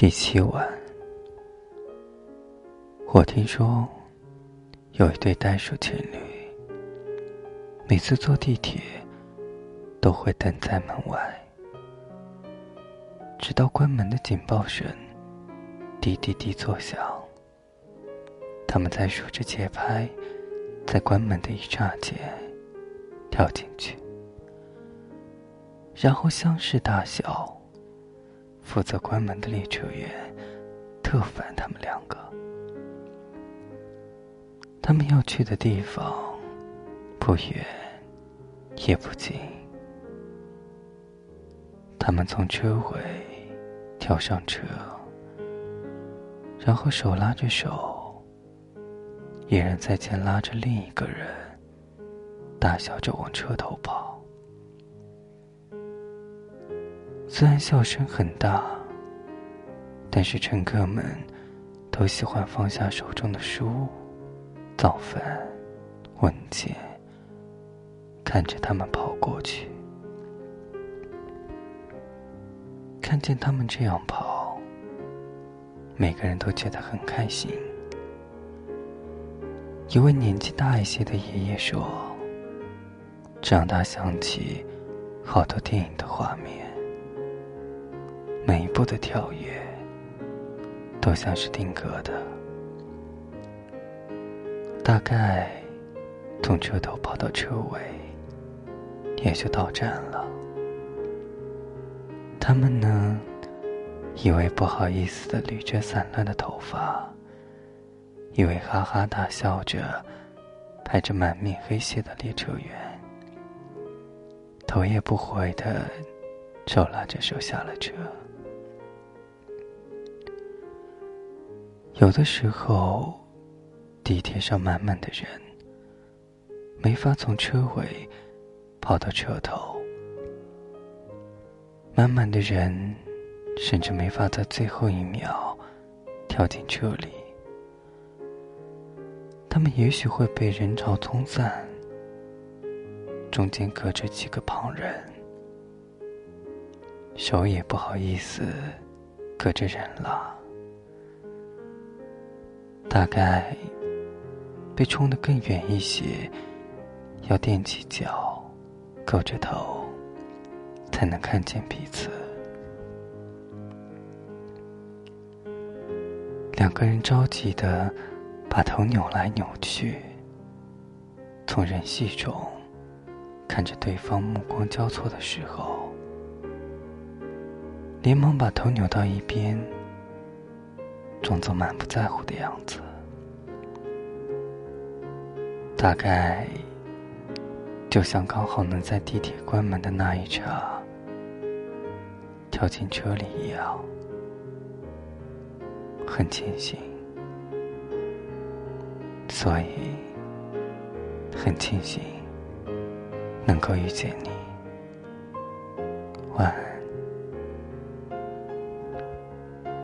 第七晚，我听说有一对袋鼠情侣，每次坐地铁都会等在门外，直到关门的警报声滴滴滴作响，他们在数着节拍，在关门的一刹间跳进去，然后相视大笑。负责关门的列车员特烦他们两个。他们要去的地方不远也不近。他们从车尾跳上车，然后手拉着手，一人在前拉着另一个人，大笑着往车头跑。虽然笑声很大，但是乘客们都喜欢放下手中的书、早饭、文件，看着他们跑过去。看见他们这样跑，每个人都觉得很开心。一位年纪大一些的爷爷说：“这让他想起好多电影的画面。”每一步的跳跃，都像是定格的。大概从车头跑到车尾，也就到站了。他们呢，以为不好意思的捋着散乱的头发，以为哈哈大笑着，拍着满面黑屑的列车员，头也不回的手拉着手下了车。有的时候，地铁上满满的人，没法从车尾跑到车头。满满的人，甚至没法在最后一秒跳进车里。他们也许会被人潮冲散，中间隔着几个旁人，手也不好意思隔着人了。大概被冲得更远一些，要踮起脚，勾着头，才能看见彼此。两个人着急的把头扭来扭去，从人戏中看着对方目光交错的时候，连忙把头扭到一边。装作满不在乎的样子，大概就像刚好能在地铁关门的那一刹跳进车里一样，很庆幸，所以很庆幸能够遇见你，晚安。